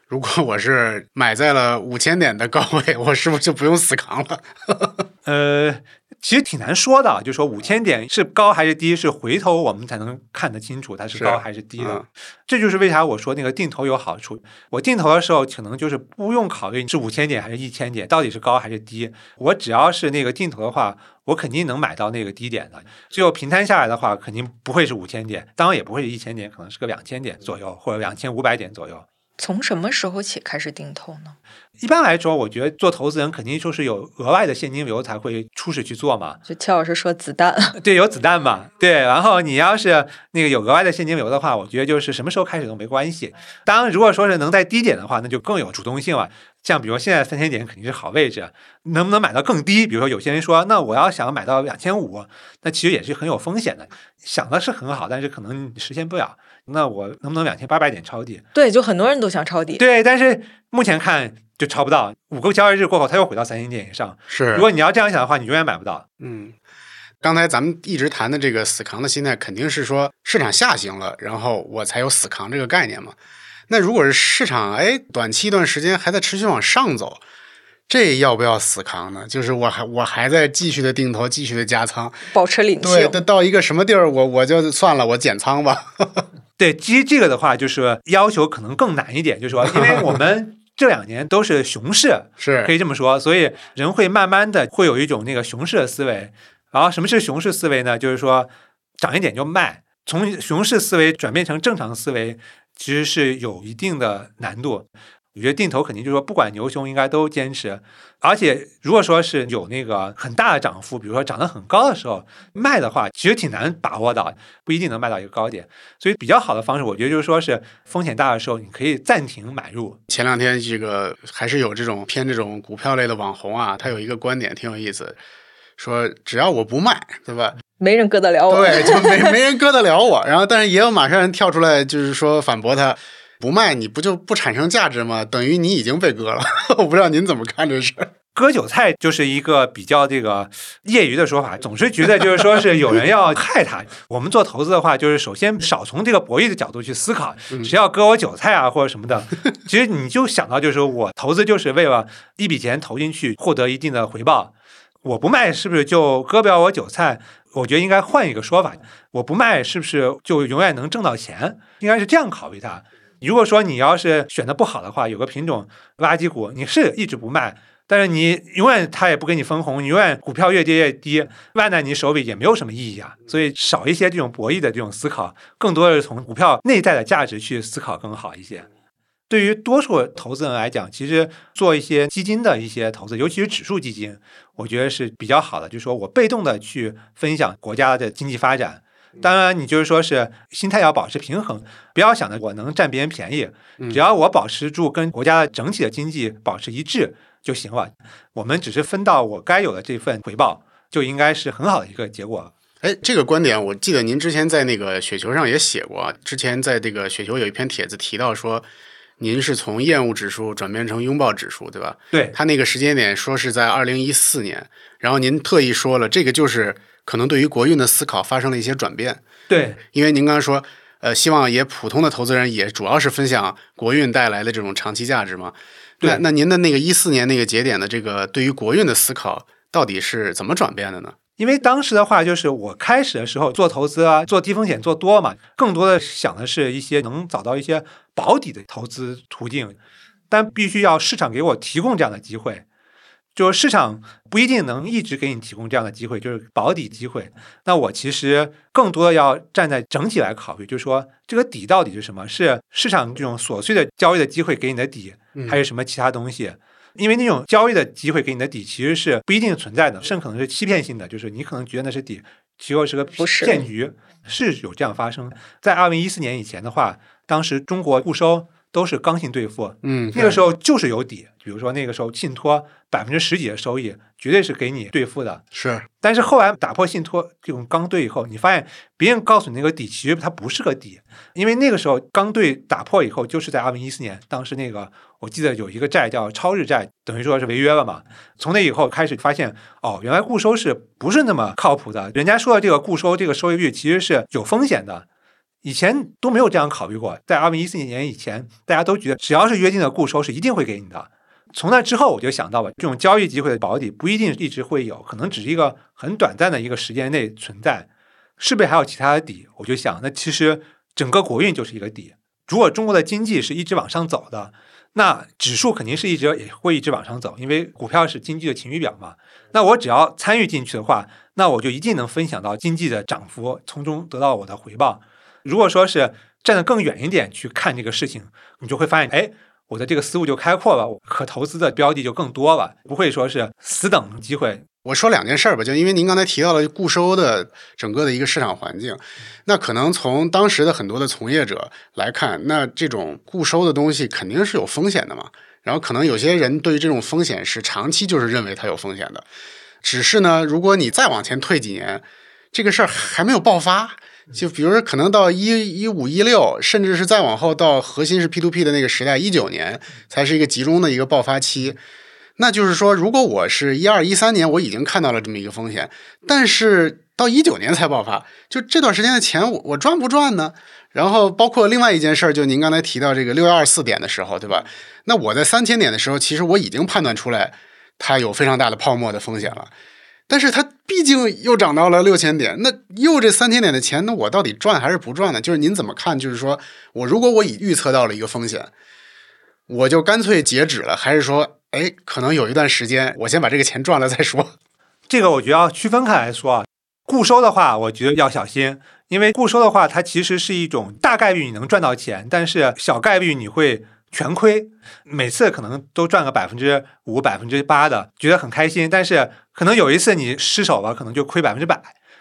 如果我是买在了五千点的高位，我是不是就不用死扛了？呃。其实挺难说的，就说五千点是高还是低，是回头我们才能看得清楚它是高还是低的。这就是为啥我说那个定投有好处。我定投的时候，可能就是不用考虑是五千点还是一千点，到底是高还是低。我只要是那个定投的话，我肯定能买到那个低点的。最后平摊下来的话，肯定不会是五千点，当然也不会是一千点，可能是个两千点左右，或者两千五百点左右。从什么时候起开始定投呢？一般来说，我觉得做投资人肯定就是有额外的现金流才会初始去做嘛。就邱老师说子弹，对，有子弹嘛。对，然后你要是那个有额外的现金流的话，我觉得就是什么时候开始都没关系。当然，如果说是能在低点的话，那就更有主动性了。像比如现在三千点肯定是好位置，能不能买到更低？比如说有些人说，那我要想买到两千五，那其实也是很有风险的。想的是很好，但是可能实现不了。那我能不能两千八百点抄底？对，就很多人都想抄底。对，但是目前看就抄不到。五个交易日过后，它又回到三千点以上。是，如果你要这样想的话，你永远买不到。嗯，刚才咱们一直谈的这个死扛的心态，肯定是说市场下行了，然后我才有死扛这个概念嘛。那如果是市场哎短期一段时间还在持续往上走，这要不要死扛呢？就是我还我还在继续的定投，继续的加仓，保持领性。对，到一个什么地儿，我我就算了，我减仓吧。对，基于这个的话，就是要求可能更难一点，就是说，因为我们 这两年都是熊市，是可以这么说，所以人会慢慢的会有一种那个熊市的思维。然后什么是熊市思维呢？就是说涨一点就卖，从熊市思维转变成正常思维，其实是有一定的难度。我觉得定投肯定就是说，不管牛熊应该都坚持，而且如果说是有那个很大的涨幅，比如说涨得很高的时候卖的话，其实挺难把握到，不一定能卖到一个高点。所以比较好的方式，我觉得就是说是风险大的时候，你可以暂停买入。前两天这个还是有这种偏这种股票类的网红啊，他有一个观点挺有意思，说只要我不卖，对吧？没人割得了我。对，就没 没人割得了我。然后，但是也有马上人跳出来，就是说反驳他。不卖你不就不产生价值吗？等于你已经被割了。我不知道您怎么看这事儿。割韭菜就是一个比较这个业余的说法，总是觉得就是说是有人要害他。我们做投资的话，就是首先少从这个博弈的角度去思考，谁要割我韭菜啊或者什么的。其实你就想到就是我投资就是为了一笔钱投进去获得一定的回报，我不卖是不是就割不了我韭菜？我觉得应该换一个说法，我不卖是不是就永远能挣到钱？应该是这样考虑它。如果说你要是选的不好的话，有个品种垃圾股，你是一直不卖，但是你永远它也不给你分红，你永远股票越跌越低，烂在你手里也没有什么意义啊。所以少一些这种博弈的这种思考，更多的是从股票内在的价值去思考更好一些。对于多数投资人来讲，其实做一些基金的一些投资，尤其是指数基金，我觉得是比较好的。就是说我被动的去分享国家的经济发展，当然你就是说是心态要保持平衡，不要想着我能占别人便宜，只要我保持住跟国家的整体的经济保持一致就行了。我们只是分到我该有的这份回报，就应该是很好的一个结果。哎，这个观点我记得您之前在那个雪球上也写过，之前在这个雪球有一篇帖子提到说。您是从厌恶指数转变成拥抱指数，对吧？对，他那个时间点说是在二零一四年，然后您特意说了，这个就是可能对于国运的思考发生了一些转变。对，因为您刚才说，呃，希望也普通的投资人也主要是分享国运带来的这种长期价值嘛。那那您的那个一四年那个节点的这个对于国运的思考到底是怎么转变的呢？因为当时的话，就是我开始的时候做投资啊，做低风险做多嘛，更多的想的是一些能找到一些保底的投资途径，但必须要市场给我提供这样的机会，就是市场不一定能一直给你提供这样的机会，就是保底机会。那我其实更多的要站在整体来考虑，就是说这个底到底是什么？是市场这种琐碎的交易的机会给你的底，还是什么其他东西？因为那种交易的机会给你的底其实是不一定存在的，甚至可能是欺骗性的，就是你可能觉得那是底，其实是个骗局，是有这样发生。在二零一四年以前的话，当时中国固收都是刚性兑付，嗯，那个时候就是有底，比如说那个时候信托百分之十几的收益，绝对是给你兑付的。是，但是后来打破信托这种刚兑以后，你发现别人告诉你那个底，其实它不是个底，因为那个时候刚兑打破以后，就是在二零一四年，当时那个。我记得有一个债叫超日债，等于说是违约了嘛。从那以后开始发现，哦，原来固收是不是那么靠谱的？人家说的这个固收这个收益率其实是有风险的，以前都没有这样考虑过。在二零一四年以前，大家都觉得只要是约定的固收是一定会给你的。从那之后，我就想到了这种交易机会的保底不一定一直会有，可能只是一个很短暂的一个时间内存在，是不是还有其他的底？我就想，那其实整个国运就是一个底。如果中国的经济是一直往上走的。那指数肯定是一直也会一直往上走，因为股票是经济的晴雨表嘛。那我只要参与进去的话，那我就一定能分享到经济的涨幅，从中得到我的回报。如果说是站得更远一点去看这个事情，你就会发现，哎，我的这个思路就开阔了，可投资的标的就更多了，不会说是死等机会。我说两件事儿吧，就因为您刚才提到了固收的整个的一个市场环境，那可能从当时的很多的从业者来看，那这种固收的东西肯定是有风险的嘛。然后可能有些人对于这种风险是长期就是认为它有风险的，只是呢，如果你再往前退几年，这个事儿还没有爆发，就比如说可能到一一五一六，甚至是再往后到核心是 P two P 的那个时代，一九年才是一个集中的一个爆发期。那就是说，如果我是一二一三年，我已经看到了这么一个风险，但是到一九年才爆发，就这段时间的钱，我我赚不赚呢？然后包括另外一件事儿，就您刚才提到这个六幺二四点的时候，对吧？那我在三千点的时候，其实我已经判断出来它有非常大的泡沫的风险了，但是它毕竟又涨到了六千点，那又这三千点的钱，那我到底赚还是不赚呢？就是您怎么看？就是说我如果我已预测到了一个风险，我就干脆截止了，还是说？哎，可能有一段时间，我先把这个钱赚了再说。这个我觉得要区分开来说啊。固收的话，我觉得要小心，因为固收的话，它其实是一种大概率你能赚到钱，但是小概率你会全亏。每次可能都赚个百分之五、百分之八的，觉得很开心。但是可能有一次你失手了，可能就亏百分之百，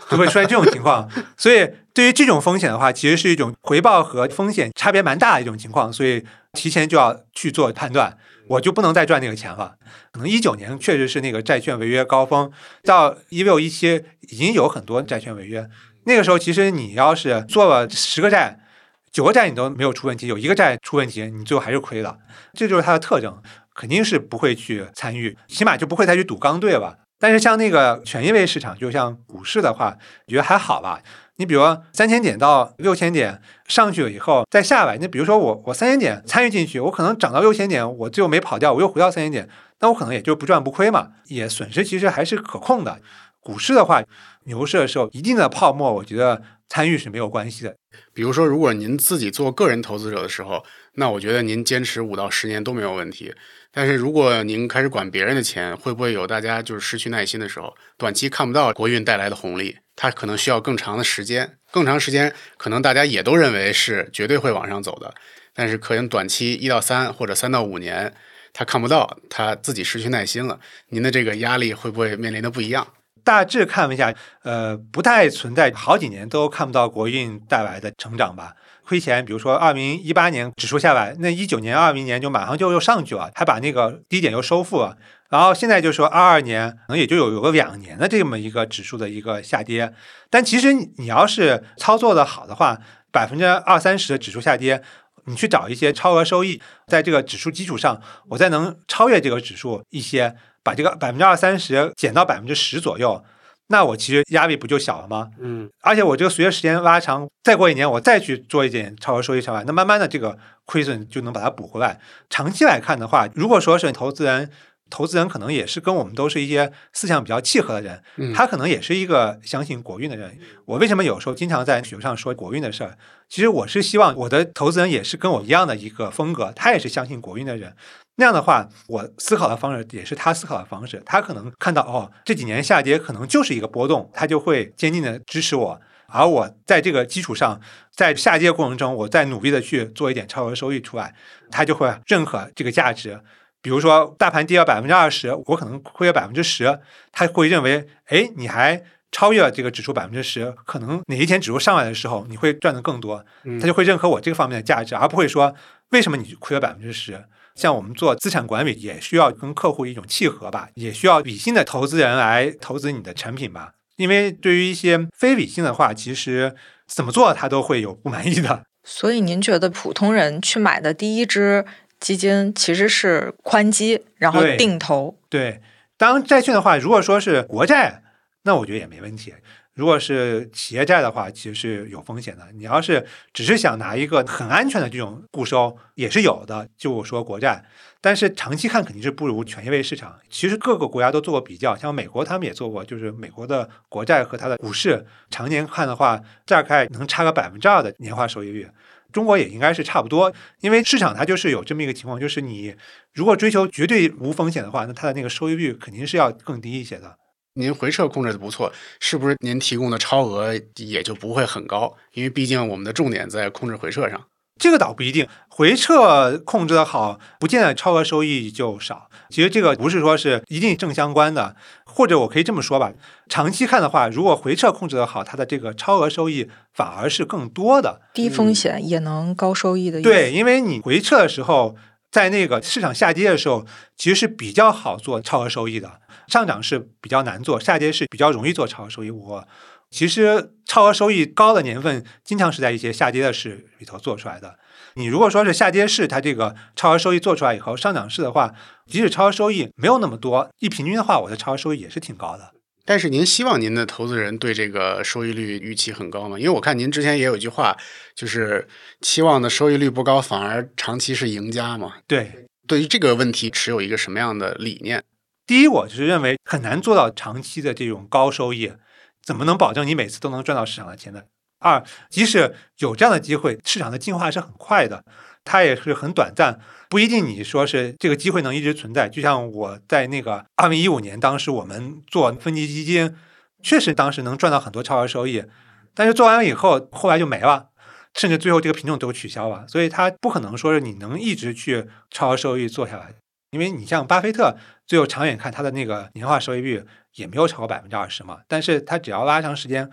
就会出现这种情况。所以对于这种风险的话，其实是一种回报和风险差别蛮大的一种情况，所以提前就要去做判断。我就不能再赚那个钱了。可能一九年确实是那个债券违约高峰，到一六一七已经有很多债券违约。那个时候，其实你要是做了十个债，九个债你都没有出问题，有一个债出问题，你最后还是亏了。这就是它的特征，肯定是不会去参与，起码就不会再去赌刚兑了。但是像那个权益类市场，就像股市的话，我觉得还好吧。你比如三千点到六千点上去了以后再下来，你比如说我我三千点参与进去，我可能涨到六千点，我最后没跑掉，我又回到三千点，那我可能也就不赚不亏嘛，也损失其实还是可控的。股市的话，牛市的时候一定的泡沫，我觉得参与是没有关系的。比如说，如果您自己做个人投资者的时候，那我觉得您坚持五到十年都没有问题。但是如果您开始管别人的钱，会不会有大家就是失去耐心的时候？短期看不到国运带来的红利，它可能需要更长的时间，更长时间可能大家也都认为是绝对会往上走的，但是可能短期一到三或者三到五年，他看不到，他自己失去耐心了。您的这个压力会不会面临的不一样？大致看了一下，呃，不太存在好几年都看不到国运带来的成长吧。亏钱，比如说二零一八年指数下来，那一九年、二零年就马上就又上去了，还把那个低点又收复了。然后现在就说二二年可能也就有有个两年的这么一个指数的一个下跌。但其实你要是操作的好的话，百分之二三十的指数下跌，你去找一些超额收益，在这个指数基础上，我再能超越这个指数一些，把这个百分之二三十减到百分之十左右。那我其实压力不就小了吗？嗯，而且我这个随着时间拉长，再过一年我再去做一点超额收益上来，那慢慢的这个亏损就能把它补回来。长期来看的话，如果说是投资人，投资人可能也是跟我们都是一些思想比较契合的人，他可能也是一个相信国运的人。我为什么有时候经常在学上说国运的事儿？其实我是希望我的投资人也是跟我一样的一个风格，他也是相信国运的人。那样的话，我思考的方式也是他思考的方式。他可能看到哦，这几年下跌可能就是一个波动，他就会坚定的支持我。而我在这个基础上，在下跌过程中，我再努力的去做一点超额收益出来，他就会认可这个价值。比如说，大盘跌了百分之二十，我可能亏了百分之十，他会认为，哎，你还超越了这个指数百分之十，可能哪一天指数上来的时候，你会赚的更多，他就会认可我这个方面的价值，而不会说为什么你亏了百分之十。像我们做资产管理，也需要跟客户一种契合吧，也需要理性的投资人来投资你的产品吧。因为对于一些非理性的话，其实怎么做他都会有不满意的。所以您觉得普通人去买的第一支基金其实是宽基，然后定投。对，当债券的话，如果说是国债，那我觉得也没问题。如果是企业债的话，其实是有风险的。你要是只是想拿一个很安全的这种固收，也是有的。就我说国债，但是长期看肯定是不如权益类市场。其实各个国家都做过比较，像美国他们也做过，就是美国的国债和它的股市，常年看的话，大概能差个百分之二的年化收益率。中国也应该是差不多，因为市场它就是有这么一个情况，就是你如果追求绝对无风险的话，那它的那个收益率肯定是要更低一些的。您回撤控制的不错，是不是您提供的超额也就不会很高？因为毕竟我们的重点在控制回撤上。这个倒不一定，回撤控制的好，不见得超额收益就少。其实这个不是说是一定正相关的，或者我可以这么说吧，长期看的话，如果回撤控制的好，它的这个超额收益反而是更多的。低风险也能高收益的。对，因为你回撤的时候，在那个市场下跌的时候，其实是比较好做超额收益的。上涨是比较难做，下跌是比较容易做超额收益。我其实超额收益高的年份，经常是在一些下跌的市里头做出来的。你如果说是下跌市，它这个超额收益做出来以后，上涨市的话，即使超额收益没有那么多，一平均的话，我的超额收益也是挺高的。但是您希望您的投资人对这个收益率预期很高吗？因为我看您之前也有一句话，就是期望的收益率不高，反而长期是赢家嘛。对，对于这个问题持有一个什么样的理念？第一，我就是认为很难做到长期的这种高收益，怎么能保证你每次都能赚到市场的钱呢？二，即使有这样的机会，市场的进化是很快的，它也是很短暂，不一定你说是这个机会能一直存在。就像我在那个二零一五年，当时我们做分级基金，确实当时能赚到很多超额收益，但是做完了以后，后来就没了，甚至最后这个品种都取消了，所以它不可能说是你能一直去超额收益做下来。因为你像巴菲特，最后长远看他的那个年化收益率也没有超过百分之二十嘛。但是他只要拉长时间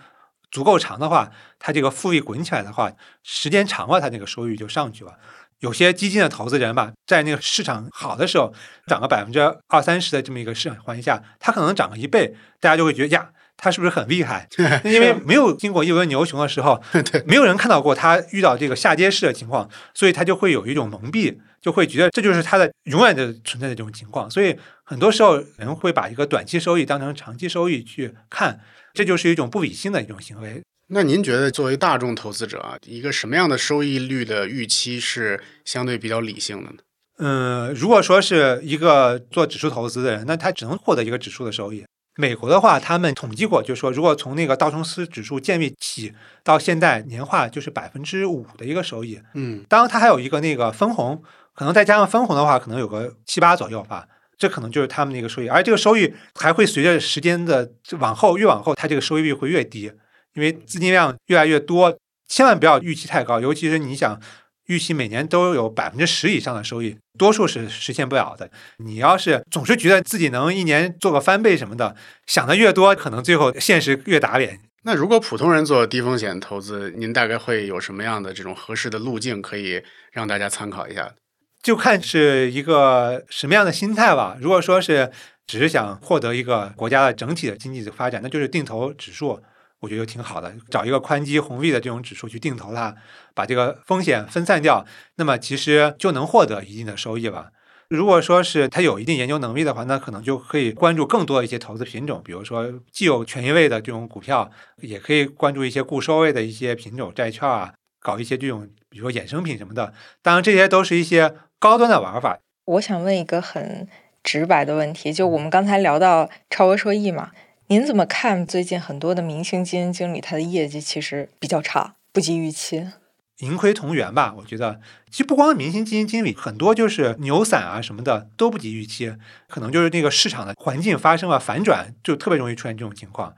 足够长的话，他这个复利滚起来的话，时间长了，他那个收益就上去了。有些基金的投资人吧，在那个市场好的时候涨个百分之二三十的这么一个市场环境下，他可能涨个一倍，大家就会觉得呀，他是不是很厉害？因为没有经过一轮牛熊的时候，没有人看到过他遇到这个下跌式的情况，所以他就会有一种蒙蔽。就会觉得这就是它的永远的存在的这种情况，所以很多时候人会把一个短期收益当成长期收益去看，这就是一种不理性的一种行为。那您觉得作为大众投资者啊，一个什么样的收益率的预期是相对比较理性的呢？嗯，如果说是一个做指数投资的人，那他只能获得一个指数的收益。美国的话，他们统计过，就是说，如果从那个道琼斯指数建立起到现在，年化就是百分之五的一个收益。嗯，当然，它还有一个那个分红，可能再加上分红的话，可能有个七八左右吧。这可能就是他们那个收益，而这个收益还会随着时间的往后越往后，它这个收益率会越低，因为资金量越来越多。千万不要预期太高，尤其是你想预期每年都有百分之十以上的收益，多数是实现不了的。你要是总是觉得自己能一年做个翻倍什么的，想的越多，可能最后现实越打脸。那如果普通人做低风险投资，您大概会有什么样的这种合适的路径可以让大家参考一下？就看是一个什么样的心态吧。如果说是只是想获得一个国家的整体的经济的发展，那就是定投指数，我觉得挺好的。找一个宽基红利的这种指数去定投它，把这个风险分散掉，那么其实就能获得一定的收益吧。如果说是他有一定研究能力的话，那可能就可以关注更多一些投资品种，比如说既有权益位的这种股票，也可以关注一些固收位的一些品种债券啊，搞一些这种比如说衍生品什么的。当然，这些都是一些。高端的玩法，我想问一个很直白的问题，就我们刚才聊到超额收益嘛，您怎么看最近很多的明星基金经理他的业绩其实比较差，不及预期，盈亏同源吧？我觉得其实不光明星基金经理，很多就是牛散啊什么的都不及预期，可能就是那个市场的环境发生了反转，就特别容易出现这种情况。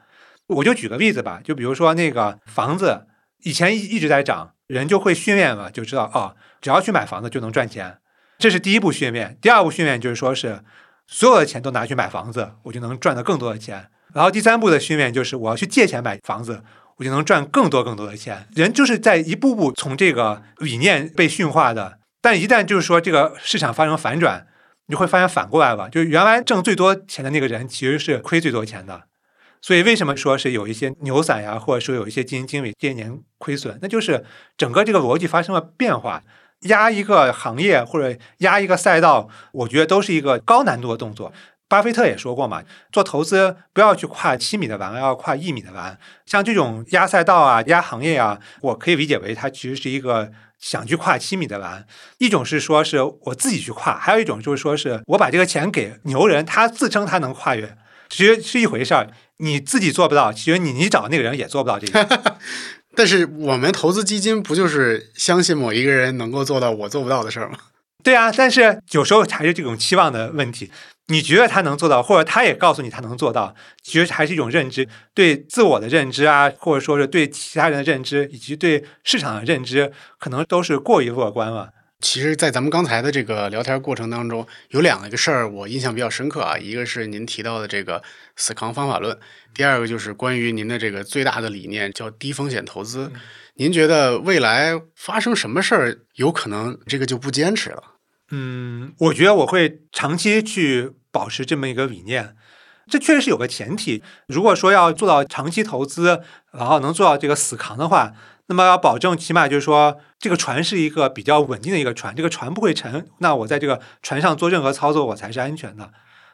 我就举个例子吧，就比如说那个房子以前一一直在涨，人就会训练了，就知道哦，只要去买房子就能赚钱。这是第一步训练，第二步训练就是说是所有的钱都拿去买房子，我就能赚到更多的钱。然后第三步的训练就是我要去借钱买房子，我就能赚更多更多的钱。人就是在一步步从这个理念被驯化的，但一旦就是说这个市场发生反转，你会发现反过来了，就是原来挣最多钱的那个人其实是亏最多钱的。所以为什么说是有一些牛散呀，或者说有一些基金经理这些年亏损，那就是整个这个逻辑发生了变化。压一个行业或者压一个赛道，我觉得都是一个高难度的动作。巴菲特也说过嘛，做投资不要去跨七米的栏，要跨一米的栏。像这种压赛道啊、压行业啊，我可以理解为它其实是一个想去跨七米的栏。一种是说是我自己去跨，还有一种就是说是我把这个钱给牛人，他自称他能跨越，其实是一回事儿。你自己做不到，其实你你找那个人也做不到这个。但是我们投资基金不就是相信某一个人能够做到我做不到的事儿吗？对啊，但是有时候还是这种期望的问题。你觉得他能做到，或者他也告诉你他能做到，其实还是一种认知，对自我的认知啊，或者说是对其他人的认知，以及对市场的认知，可能都是过于乐观了。其实，在咱们刚才的这个聊天过程当中，有两个事儿我印象比较深刻啊，一个是您提到的这个死扛方法论，第二个就是关于您的这个最大的理念叫低风险投资。您觉得未来发生什么事儿有可能这个就不坚持了？嗯，我觉得我会长期去保持这么一个理念。这确实是有个前提，如果说要做到长期投资，然后能做到这个死扛的话。那么要保证，起码就是说，这个船是一个比较稳定的一个船，这个船不会沉。那我在这个船上做任何操作，我才是安全的。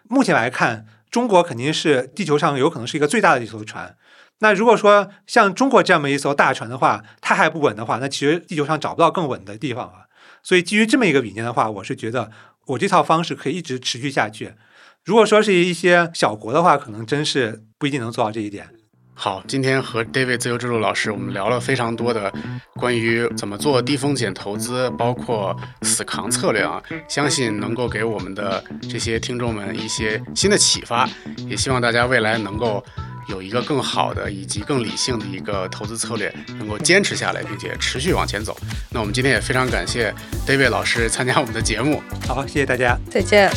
目前来看，中国肯定是地球上有可能是一个最大的一艘船。那如果说像中国这么一艘大船的话，它还不稳的话，那其实地球上找不到更稳的地方了。所以基于这么一个理念的话，我是觉得我这套方式可以一直持续下去。如果说是一些小国的话，可能真是不一定能做到这一点。好，今天和 David 自由之路老师，我们聊了非常多的关于怎么做低风险投资，包括死扛策略啊，相信能够给我们的这些听众们一些新的启发，也希望大家未来能够有一个更好的以及更理性的一个投资策略，能够坚持下来，并且持续往前走。那我们今天也非常感谢 David 老师参加我们的节目，好，谢谢大家，再见。